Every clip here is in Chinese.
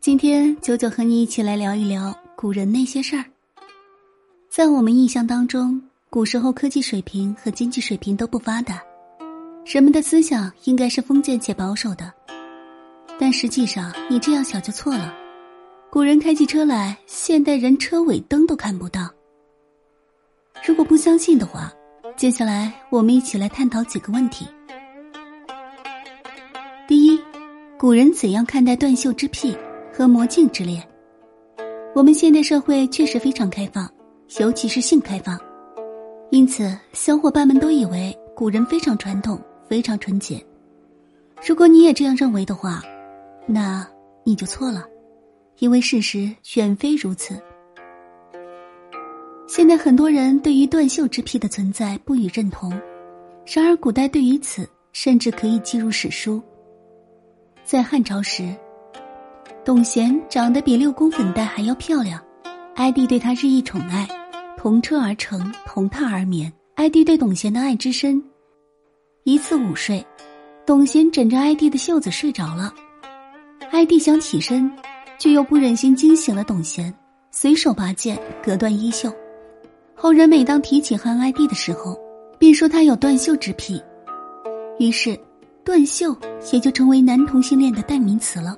今天九九和你一起来聊一聊古人那些事儿。在我们印象当中，古时候科技水平和经济水平都不发达，人们的思想应该是封建且保守的。但实际上，你这样想就错了。古人开起车来，现代人车尾灯都看不到。如果不相信的话，接下来我们一起来探讨几个问题。第一，古人怎样看待断袖之癖和魔镜之恋？我们现代社会确实非常开放，尤其是性开放，因此小伙伴们都以为古人非常传统、非常纯洁。如果你也这样认为的话，那你就错了，因为事实远非如此。现在很多人对于断袖之癖的存在不予认同，然而古代对于此甚至可以记入史书。在汉朝时，董贤长得比六宫粉黛还要漂亮，哀帝对她日益宠爱，同车而乘，同榻而眠。哀帝对董贤的爱之深，一次午睡，董贤枕着哀帝的袖子睡着了，哀帝想起身，却又不忍心惊醒了董贤，随手拔剑割断衣袖。后人每当提起汉哀帝的时候，便说他有断袖之癖，于是断袖也就成为男同性恋的代名词了。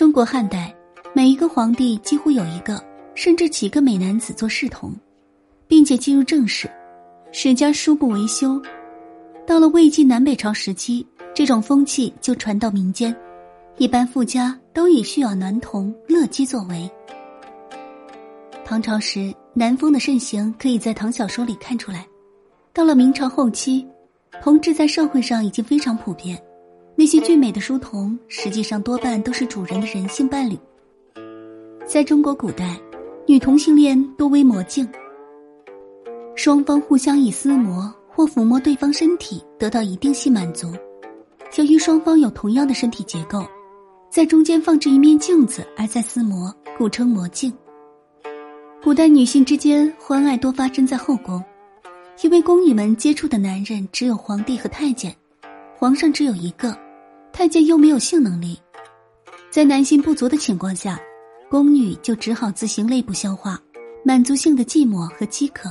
中国汉代每一个皇帝几乎有一个甚至几个美男子做侍童，并且进入正室，史家书不为修。到了魏晋南北朝时期，这种风气就传到民间，一般富家都以需要男童乐姬作为。唐朝时。南风的盛行可以在唐小说里看出来。到了明朝后期，同志在社会上已经非常普遍。那些俊美的书童，实际上多半都是主人的人性伴侣。在中国古代，女同性恋多为魔镜，双方互相以撕磨或抚摸对方身体得到一定性满足。由于双方有同样的身体结构，在中间放置一面镜子而在撕磨，故称魔镜。古代女性之间欢爱多发生在后宫，因为宫女们接触的男人只有皇帝和太监，皇上只有一个，太监又没有性能力，在男性不足的情况下，宫女就只好自行内部消化，满足性的寂寞和饥渴。